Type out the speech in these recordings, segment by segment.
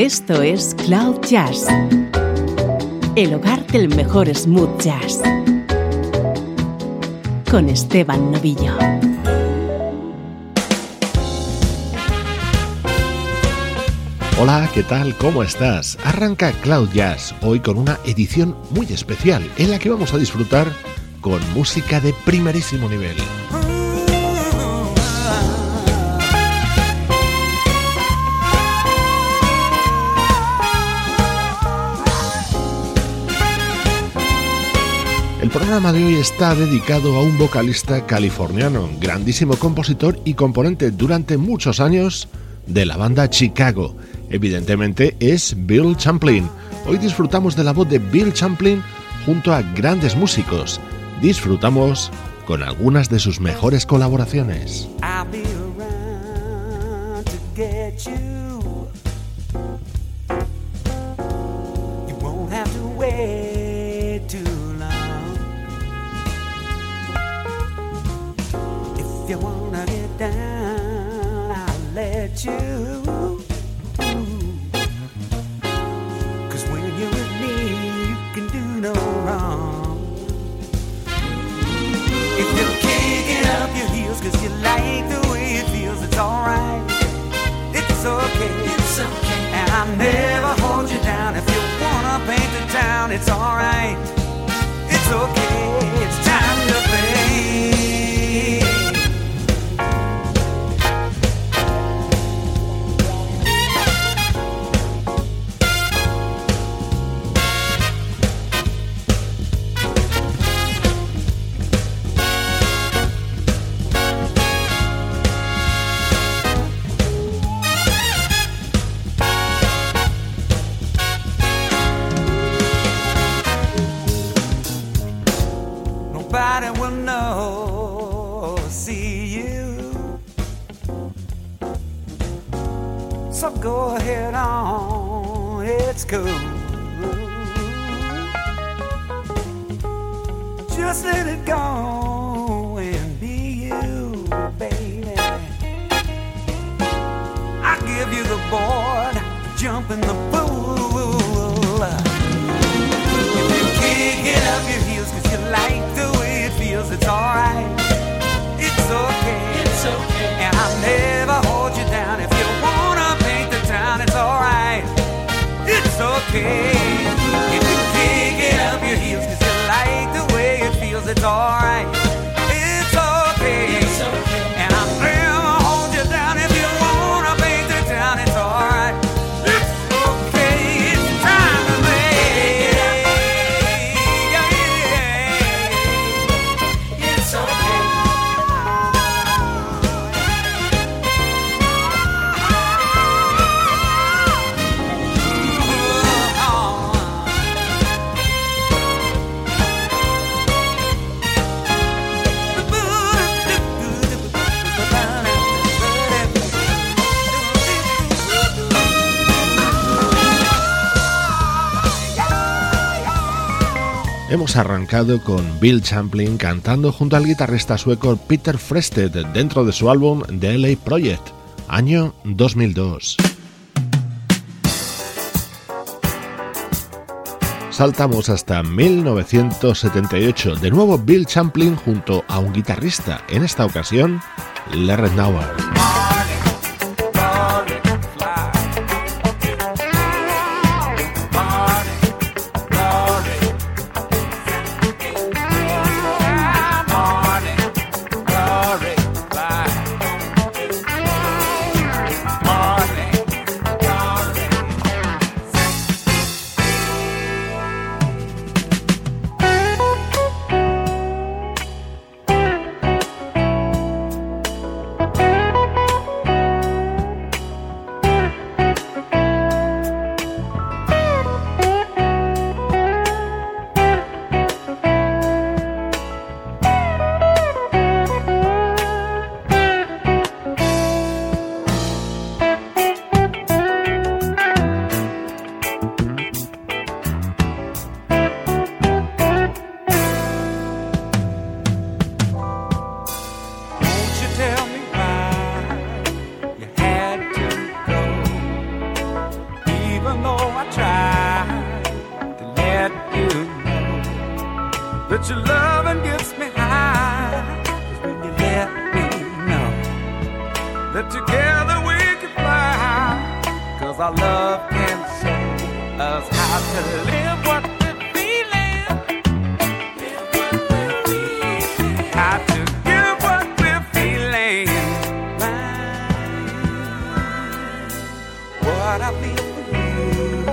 Esto es Cloud Jazz, el hogar del mejor smooth jazz, con Esteban Novillo. Hola, ¿qué tal? ¿Cómo estás? Arranca Cloud Jazz hoy con una edición muy especial en la que vamos a disfrutar con música de primerísimo nivel. El programa de hoy está dedicado a un vocalista californiano, grandísimo compositor y componente durante muchos años de la banda Chicago. Evidentemente es Bill Champlin. Hoy disfrutamos de la voz de Bill Champlin junto a grandes músicos. Disfrutamos con algunas de sus mejores colaboraciones. you wanna get down, I'll let you. Cause when you're with me, you can do no wrong. If you're kicking up your heels cause you like the way it feels, it's alright. It's okay. It's okay. And I'll never hold you down. If you wanna paint the town, it's alright. It's okay. Con Bill Champlin cantando junto al guitarrista sueco Peter Frested dentro de su álbum The LA Project, año 2002. Saltamos hasta 1978, de nuevo Bill Champlin junto a un guitarrista, en esta ocasión Larry Nauer. para mim.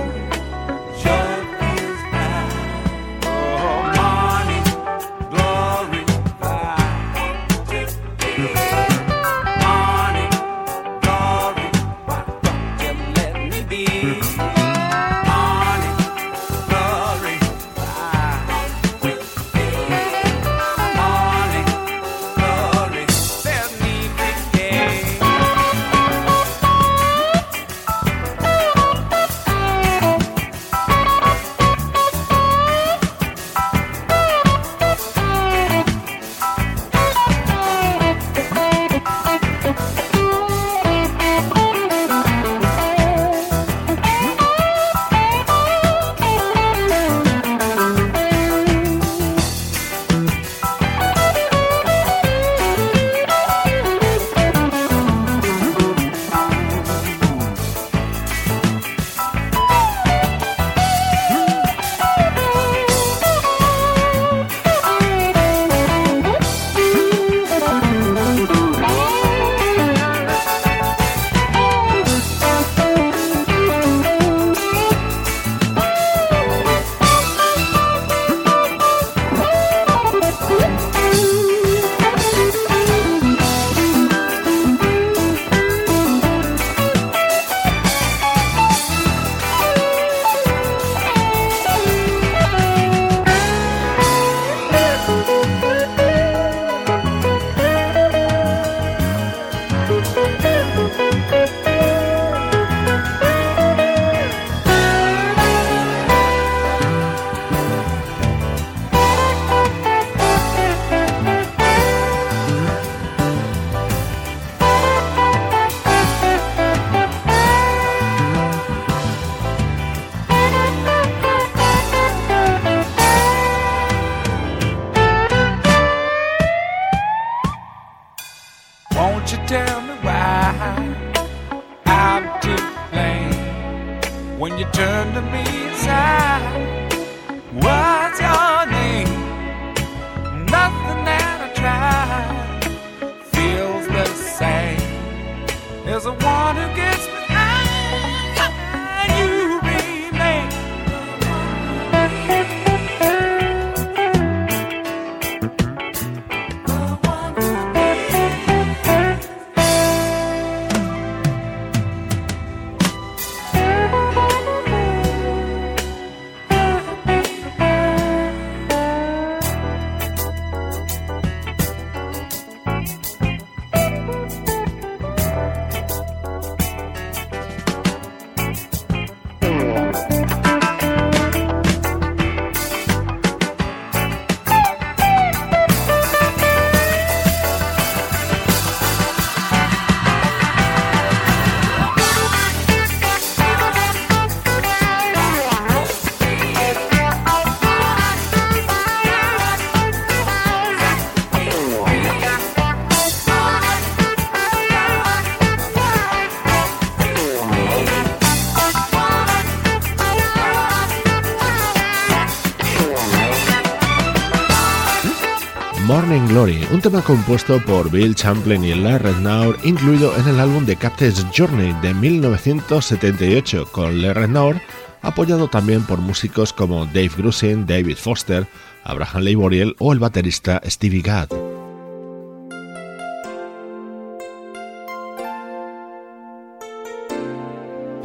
Un tema compuesto por Bill Champlin y Larry Rednaur, incluido en el álbum The Captain's Journey de 1978, con Larry Rednaur apoyado también por músicos como Dave Grusin, David Foster, Abraham Leiboriel o el baterista Stevie Gadd.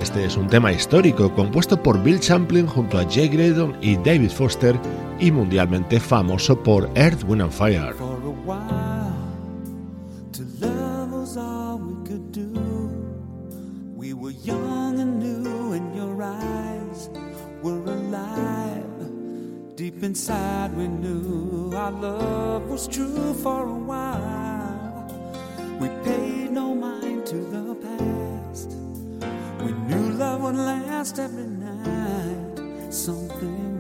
Este es un tema histórico compuesto por Bill Champlin junto a Jay Graydon y David Foster y mundialmente famoso por Earth, Wind and Fire. While, to love was all we could do. We were young and new, and your eyes were alive. Deep inside, we knew our love was true for a while. We paid no mind to the past. We knew love would last every night. Something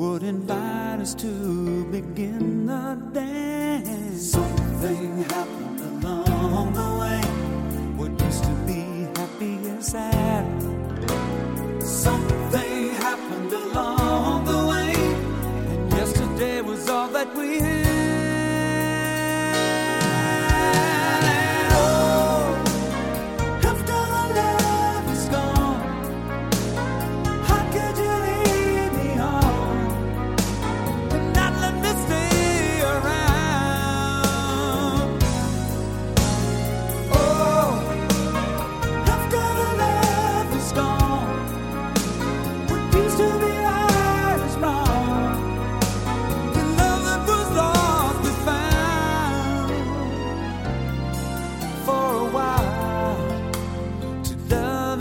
would invite us to begin the dance. Something happened along the way. What used to be happy and sad. Something happened along the way, and yesterday was all that we had.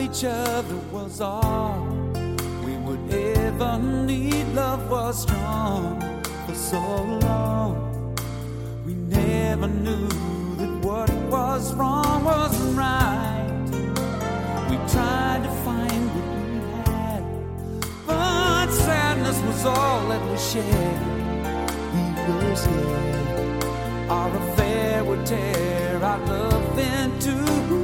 Each other was all we would ever need. Love was strong for so long. We never knew that what was wrong wasn't right. We tried to find what we had, but sadness was all that we shared. We were scared our affair would tear our love into.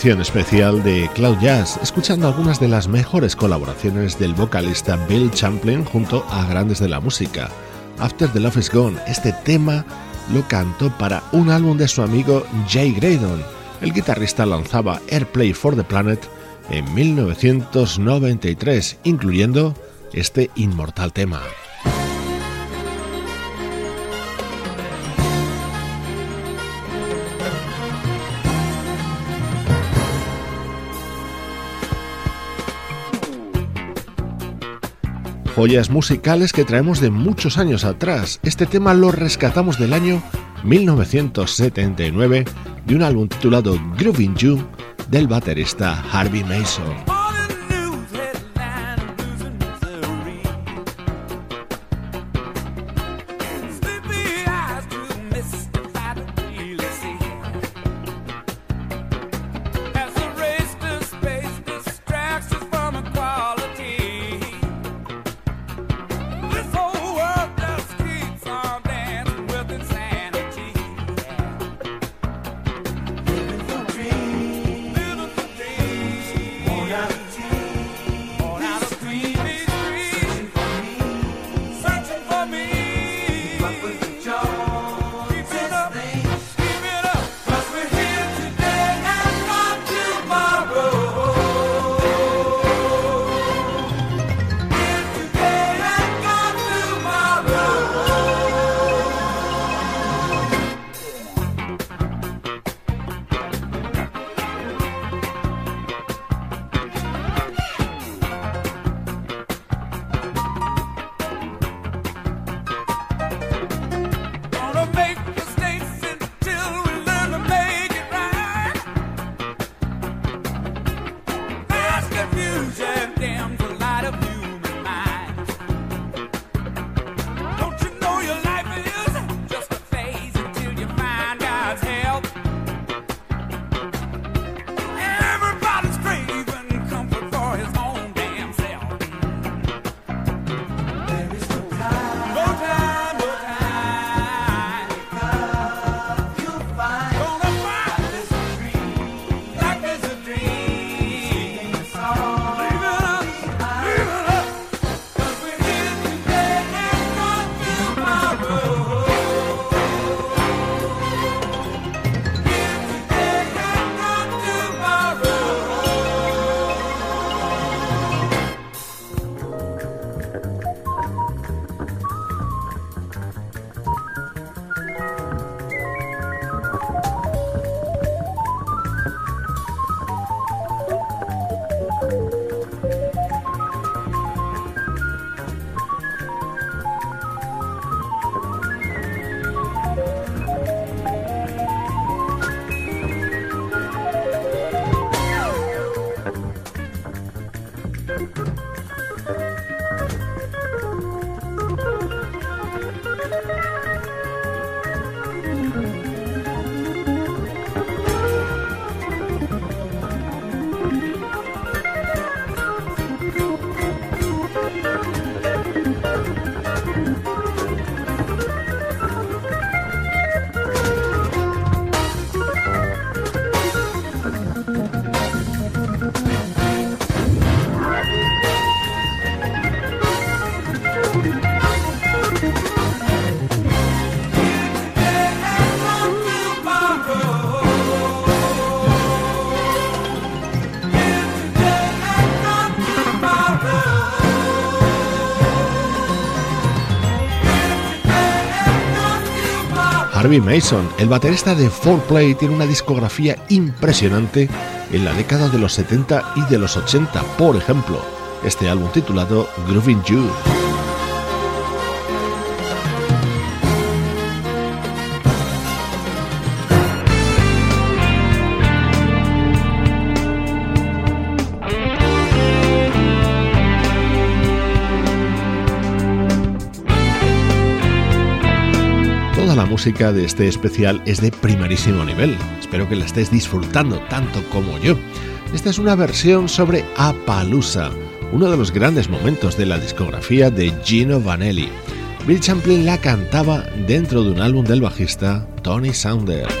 Edición especial de Cloud Jazz, escuchando algunas de las mejores colaboraciones del vocalista Bill Champlin junto a grandes de la música. After the Love is Gone, este tema lo cantó para un álbum de su amigo Jay Graydon. El guitarrista lanzaba Airplay for the Planet en 1993, incluyendo este inmortal tema. Joyas musicales que traemos de muchos años atrás. Este tema lo rescatamos del año 1979 de un álbum titulado Grooving You del baterista Harvey Mason. Mason, el baterista de 4Play, tiene una discografía impresionante en la década de los 70 y de los 80, por ejemplo, este álbum titulado Grooving You. Música de este especial es de primerísimo nivel. Espero que la estés disfrutando tanto como yo. Esta es una versión sobre Appaloosa, uno de los grandes momentos de la discografía de Gino Vanelli. Bill Champlin la cantaba dentro de un álbum del bajista Tony Saunders.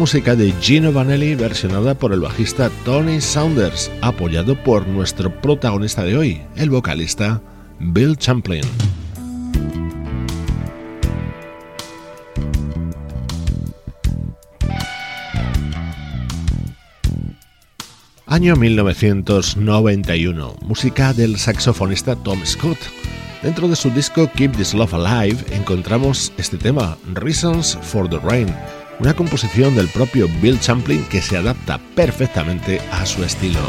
Música de Gino Vanelli versionada por el bajista Tony Saunders, apoyado por nuestro protagonista de hoy, el vocalista Bill Champlin. Año 1991, música del saxofonista Tom Scott. Dentro de su disco Keep This Love Alive encontramos este tema, Reasons for the Rain, una composición del propio Bill Champlin que se adapta perfectamente a su estilo.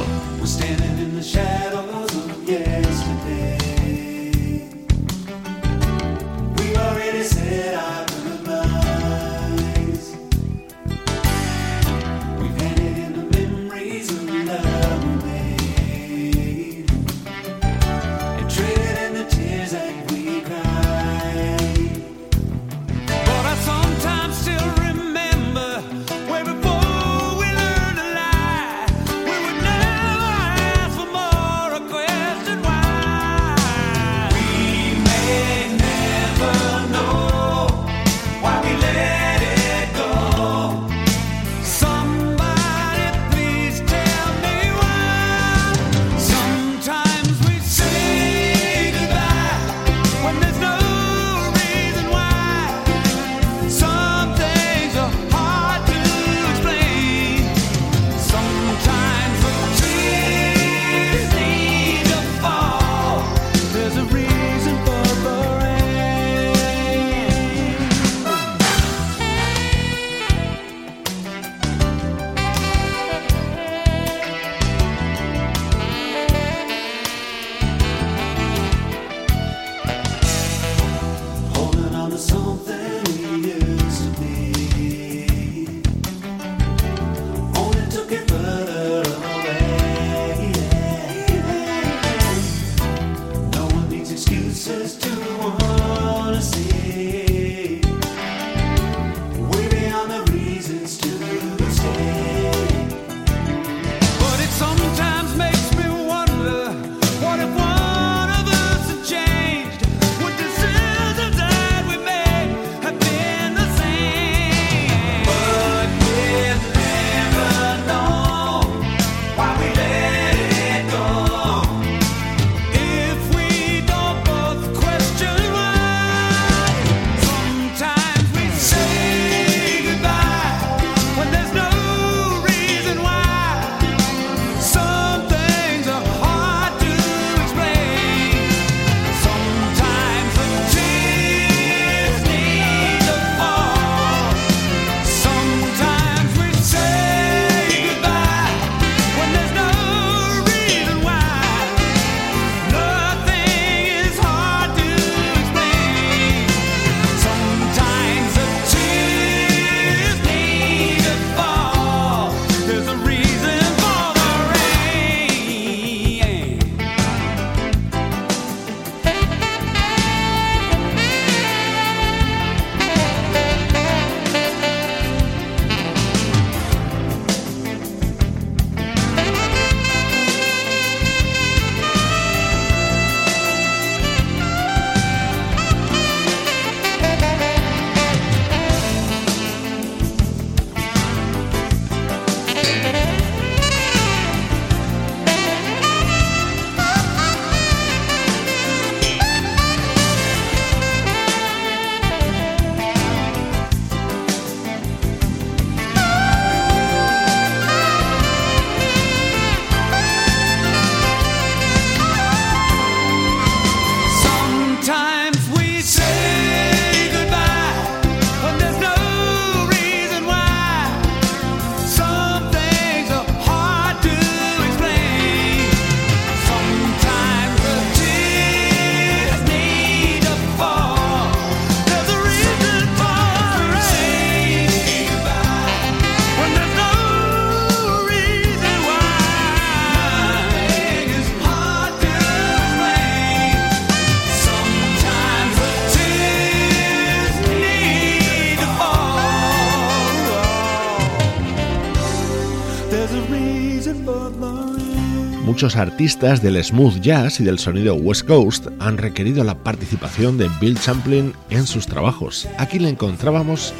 muchos artistas del smooth jazz y del sonido West Coast han requerido la participación de Bill Champlin en sus trabajos. Aquí le encontrábamos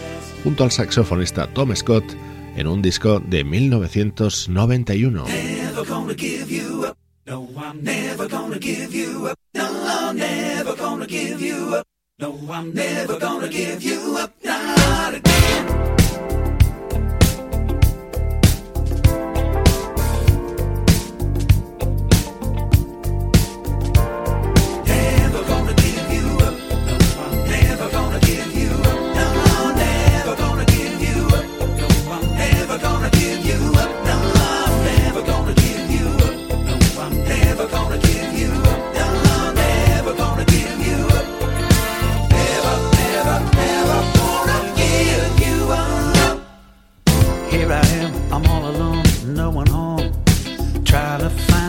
junto al saxofonista Tom Scott en un disco de 1991. No, I'm never gonna give you up.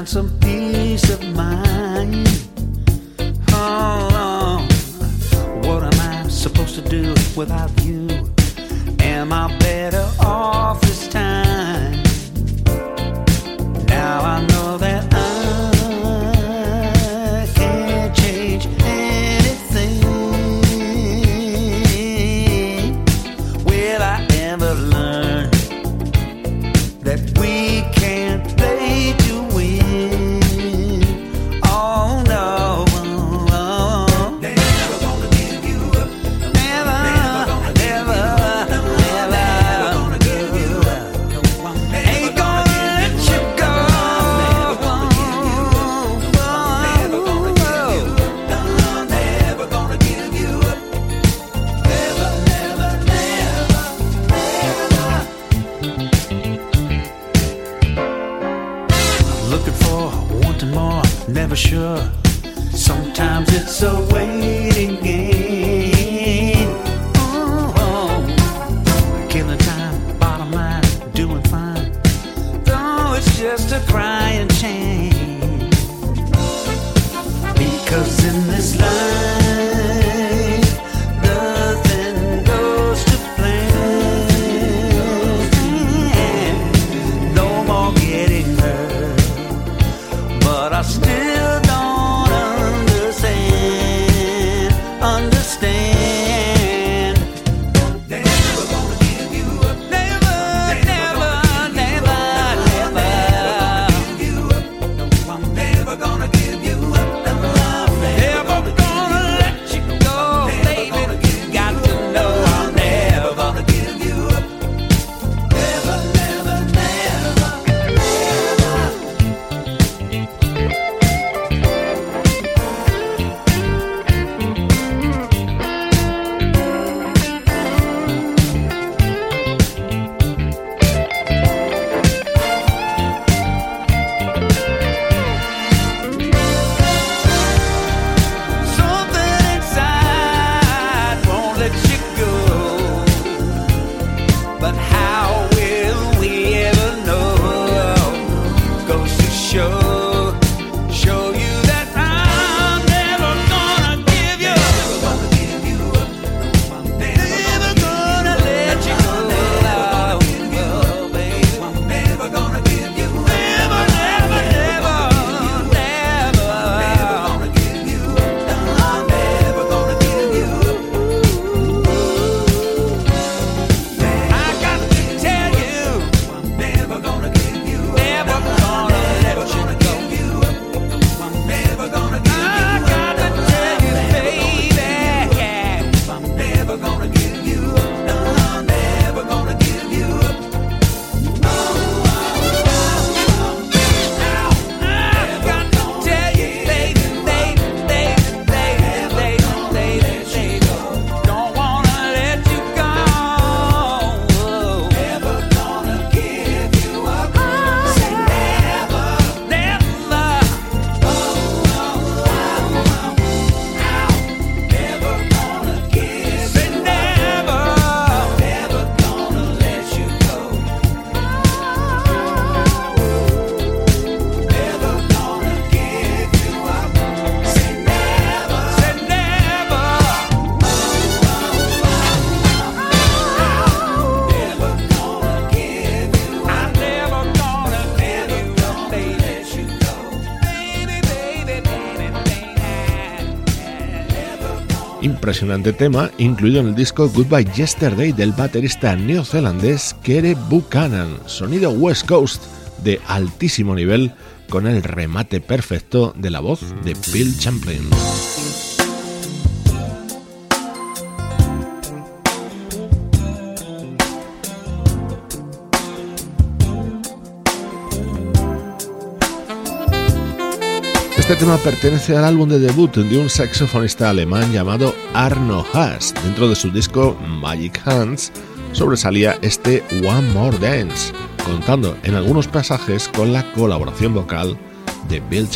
some peace of mind. Oh, what am I supposed to do without you? Am I better off this time? Impresionante tema incluido en el disco Goodbye Yesterday del baterista neozelandés Kere Buchanan, sonido West Coast de altísimo nivel con el remate perfecto de la voz de Bill Champlin. Este tema pertenece al álbum de debut de un saxofonista alemán llamado Arno Haas. Dentro de su disco Magic Hands sobresalía este One More Dance, contando en algunos pasajes con la colaboración vocal de Bill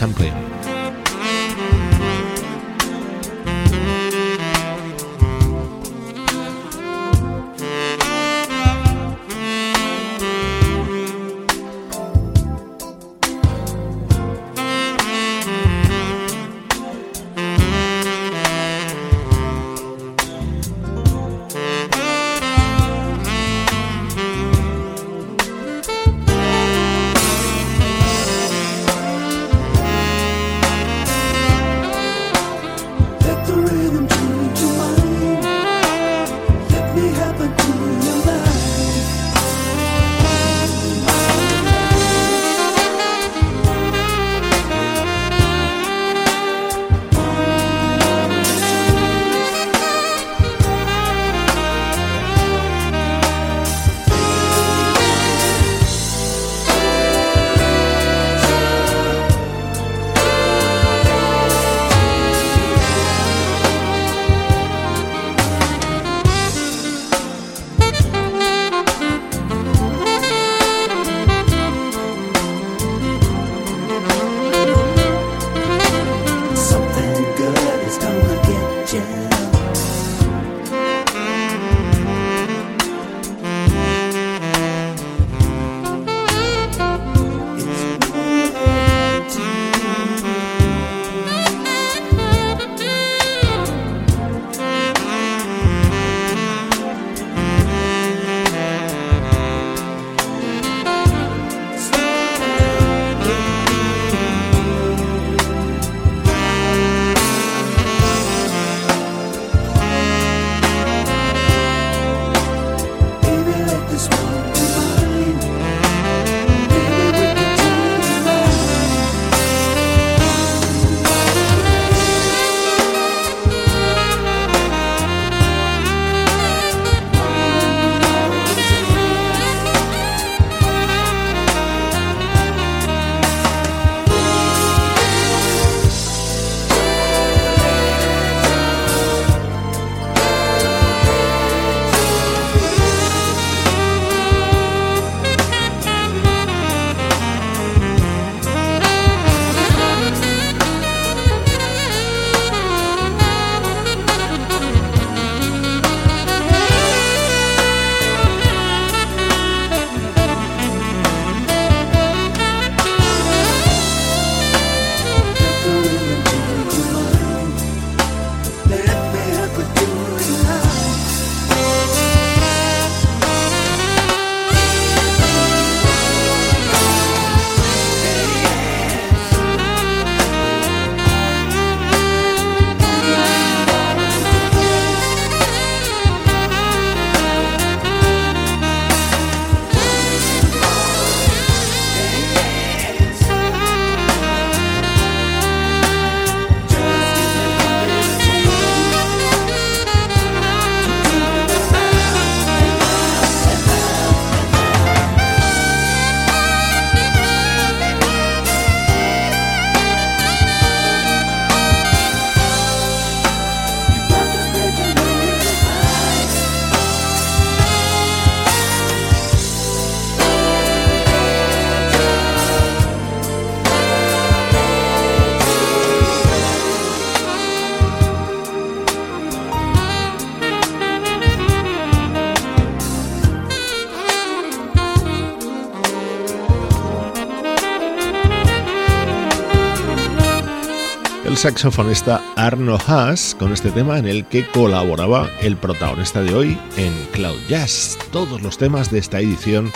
Saxofonista Arno Haas con este tema en el que colaboraba el protagonista de hoy en Cloud Jazz. Todos los temas de esta edición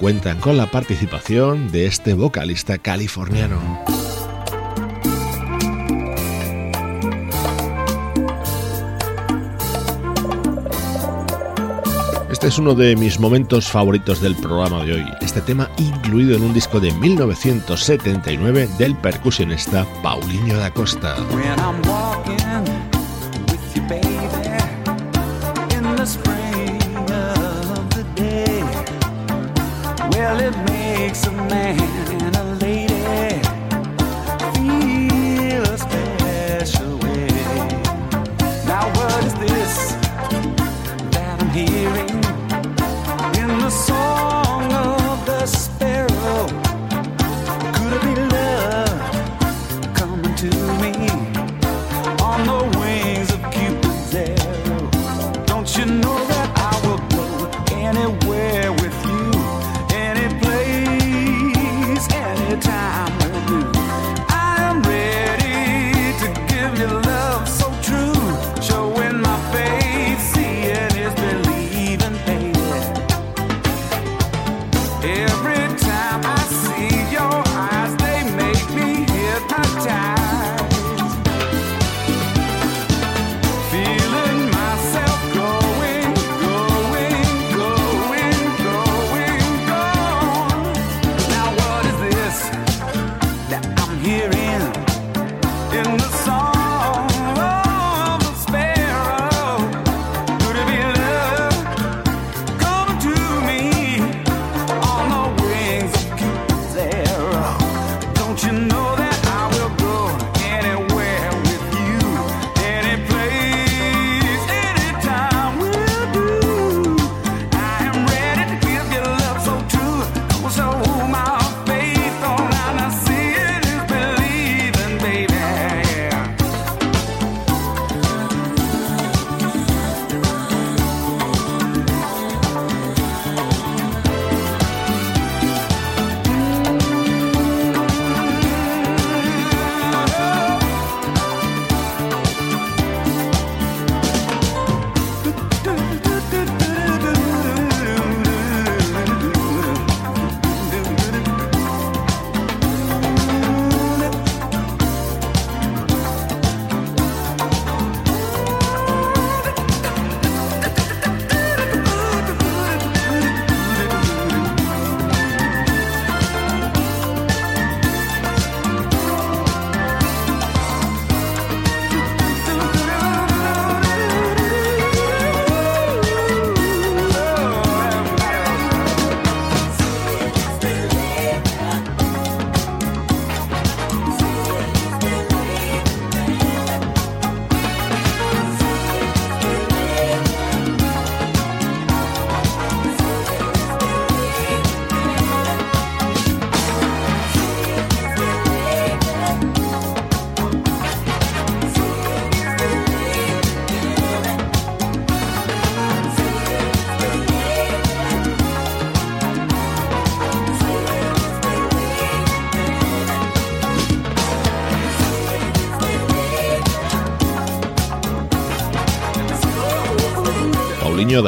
cuentan con la participación de este vocalista californiano. Este es uno de mis momentos favoritos del programa de hoy. Este tema incluido en un disco de 1979 del percusionista Paulinho da Costa. anywhere with you, any place, anytime will do.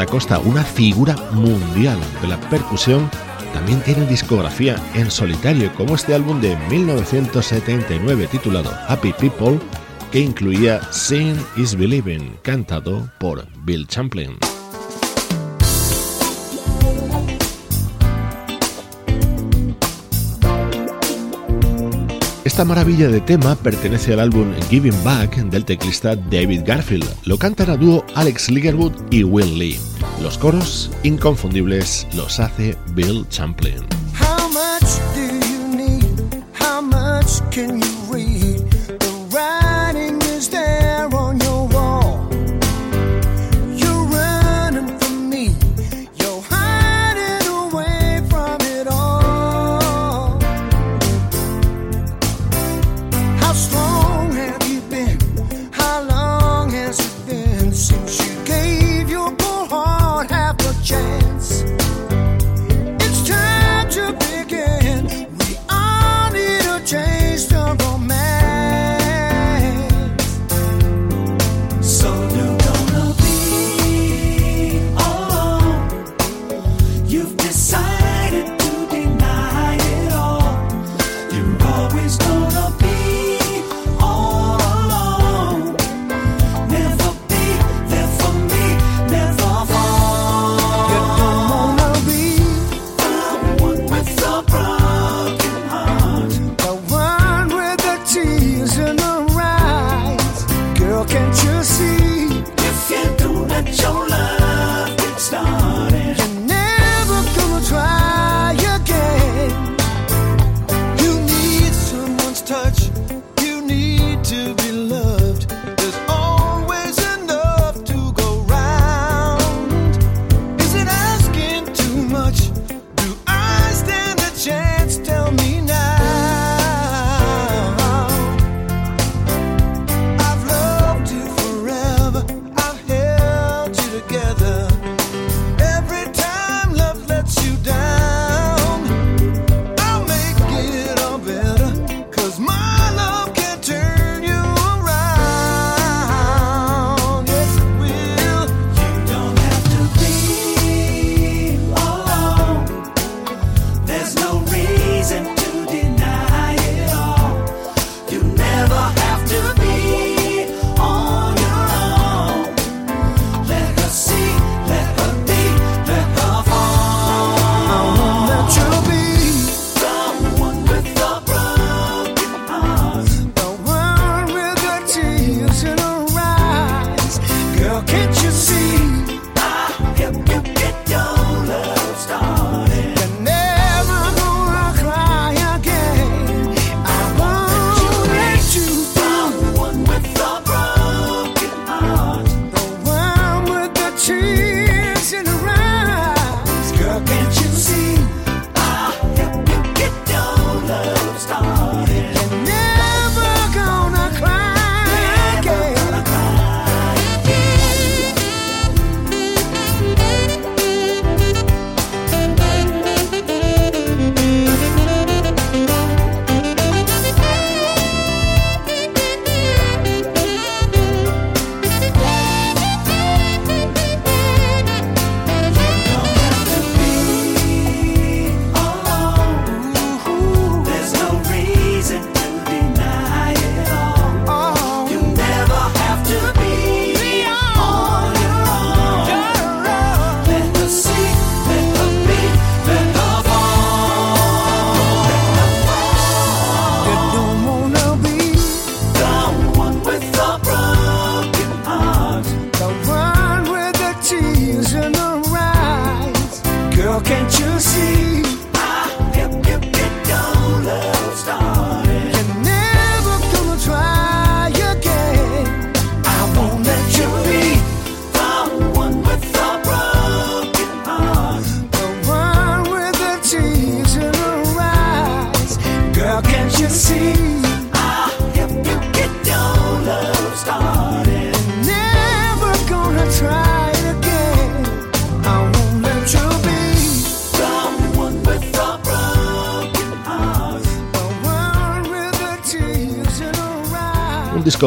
Costa, una figura mundial de la percusión, también tiene discografía en solitario, como este álbum de 1979 titulado Happy People, que incluía Seeing is Believing, cantado por Bill Champlin. Esta maravilla de tema pertenece al álbum Giving Back del teclista David Garfield. Lo cantan a dúo Alex Ligerwood y Will Lee. Los coros inconfundibles los hace Bill Champlin.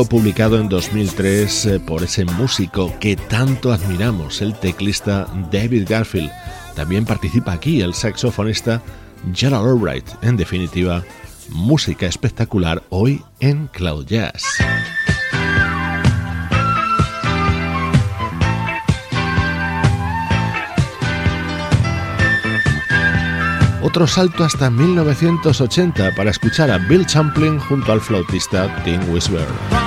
Publicado en 2003 eh, por ese músico que tanto admiramos, el teclista David Garfield. También participa aquí el saxofonista Gerald Albright. En definitiva, música espectacular hoy en Cloud Jazz. otro salto hasta 1980 para escuchar a Bill Champlin junto al flautista Tim Wisber.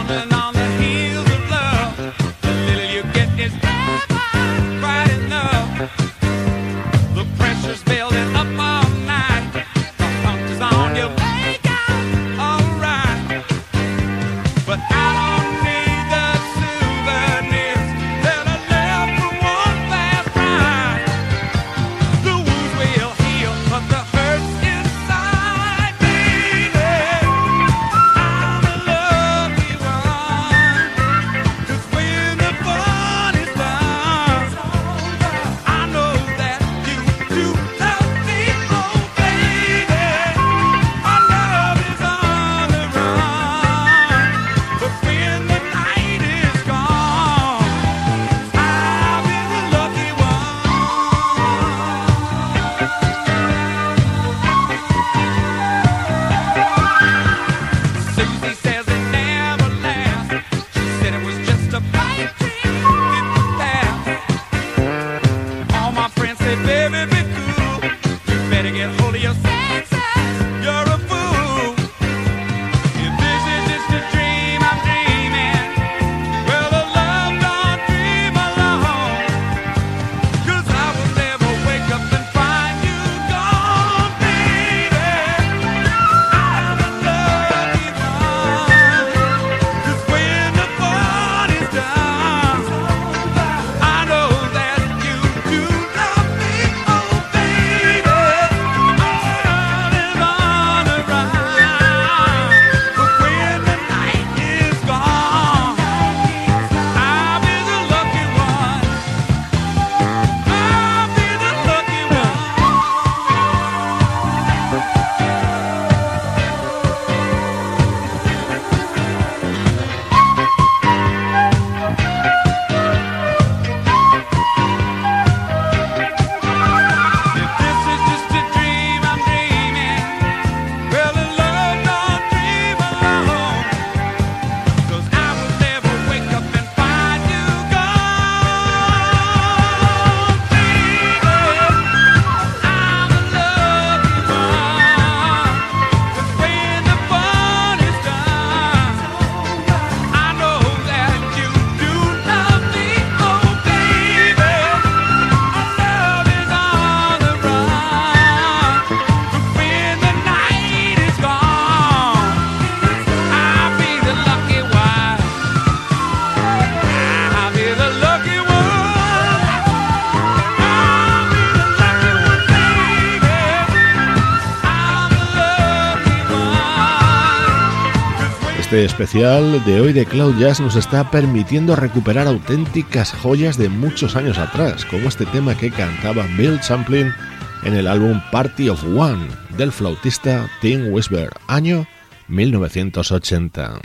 Este especial de hoy de Cloud Jazz nos está permitiendo recuperar auténticas joyas de muchos años atrás, como este tema que cantaba Bill Champlin en el álbum Party of One del flautista Tim Wisber, año 1980.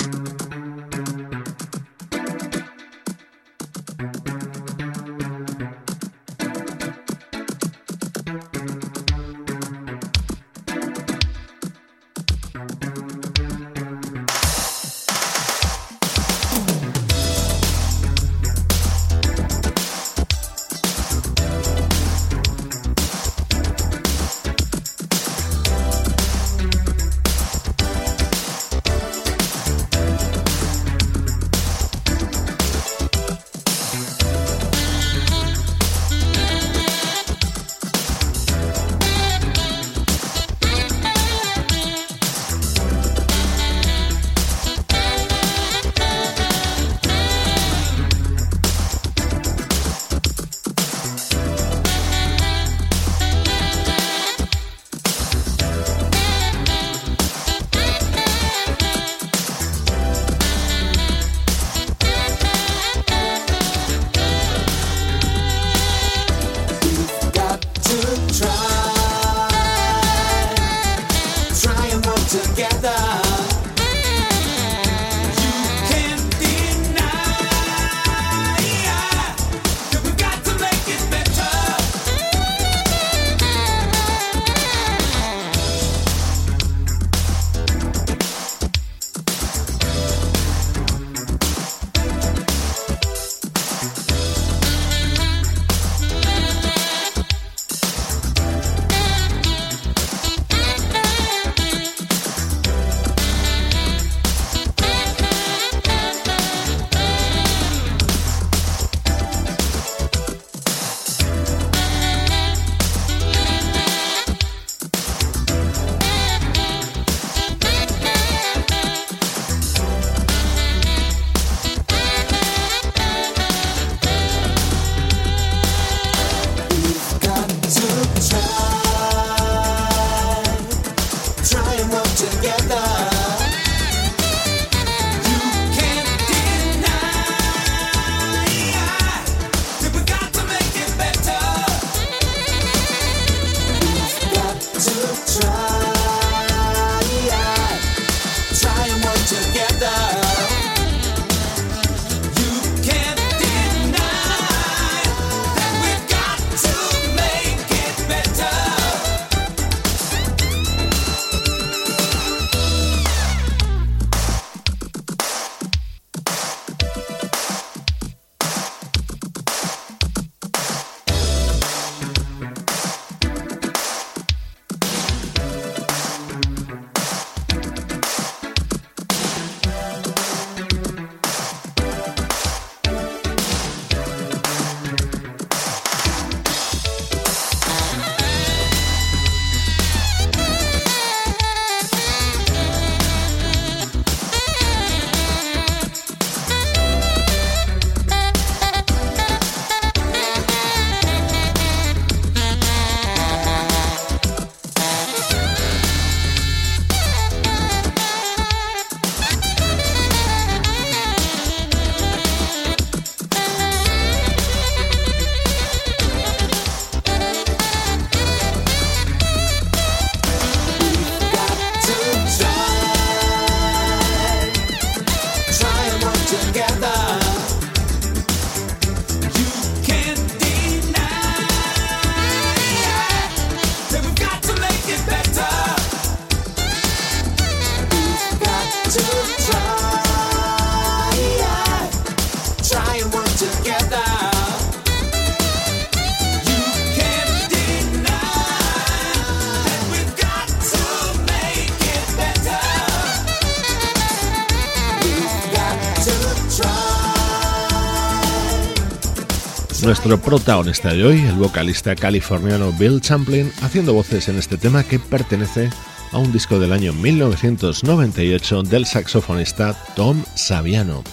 Nuestro protagonista de hoy, el vocalista californiano Bill Champlin, haciendo voces en este tema que pertenece a un disco del año 1998 del saxofonista Tom Saviano.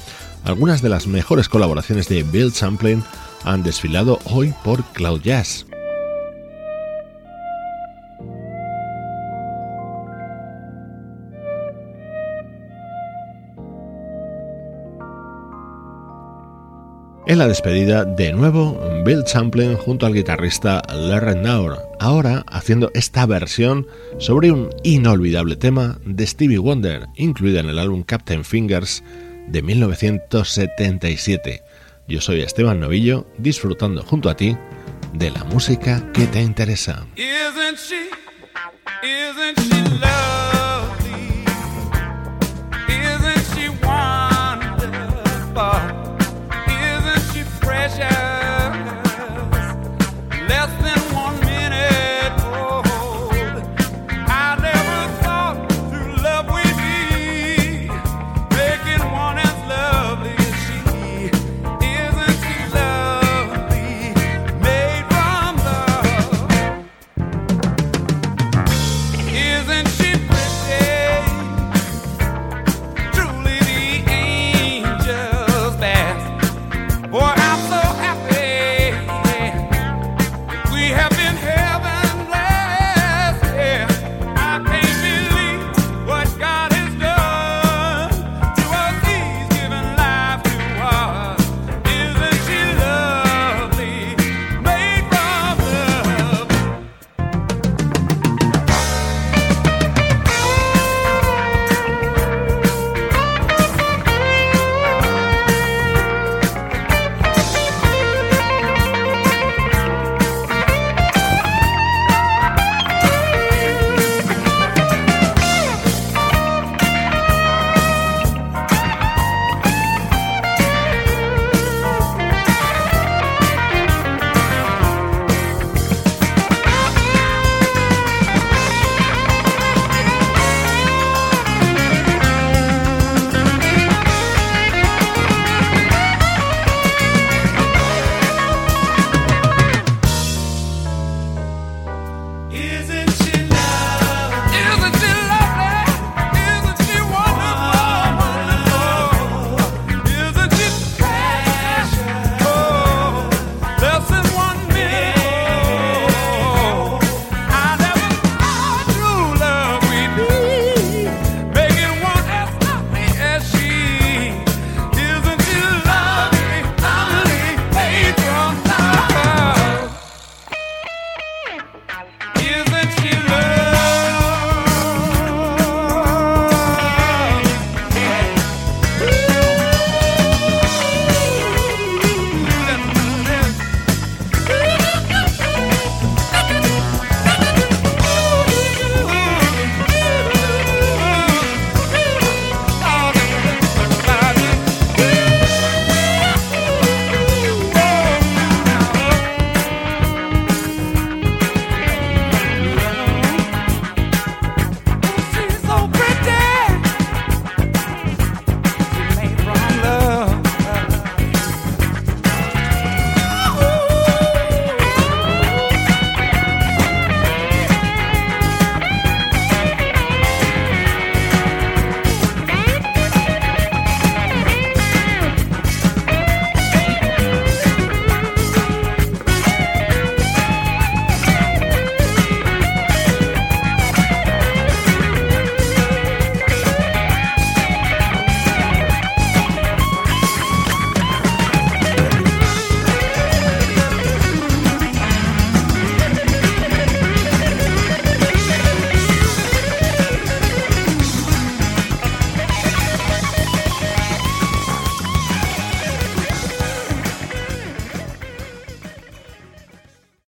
Algunas de las mejores colaboraciones de Bill Champlin han desfilado hoy por Cloud Jazz. En la despedida, de nuevo, Bill Champlin junto al guitarrista Larry Naur, ahora haciendo esta versión sobre un inolvidable tema de Stevie Wonder, incluida en el álbum Captain Fingers de 1977. Yo soy Esteban Novillo, disfrutando junto a ti de la música que te interesa. Isn't she, isn't she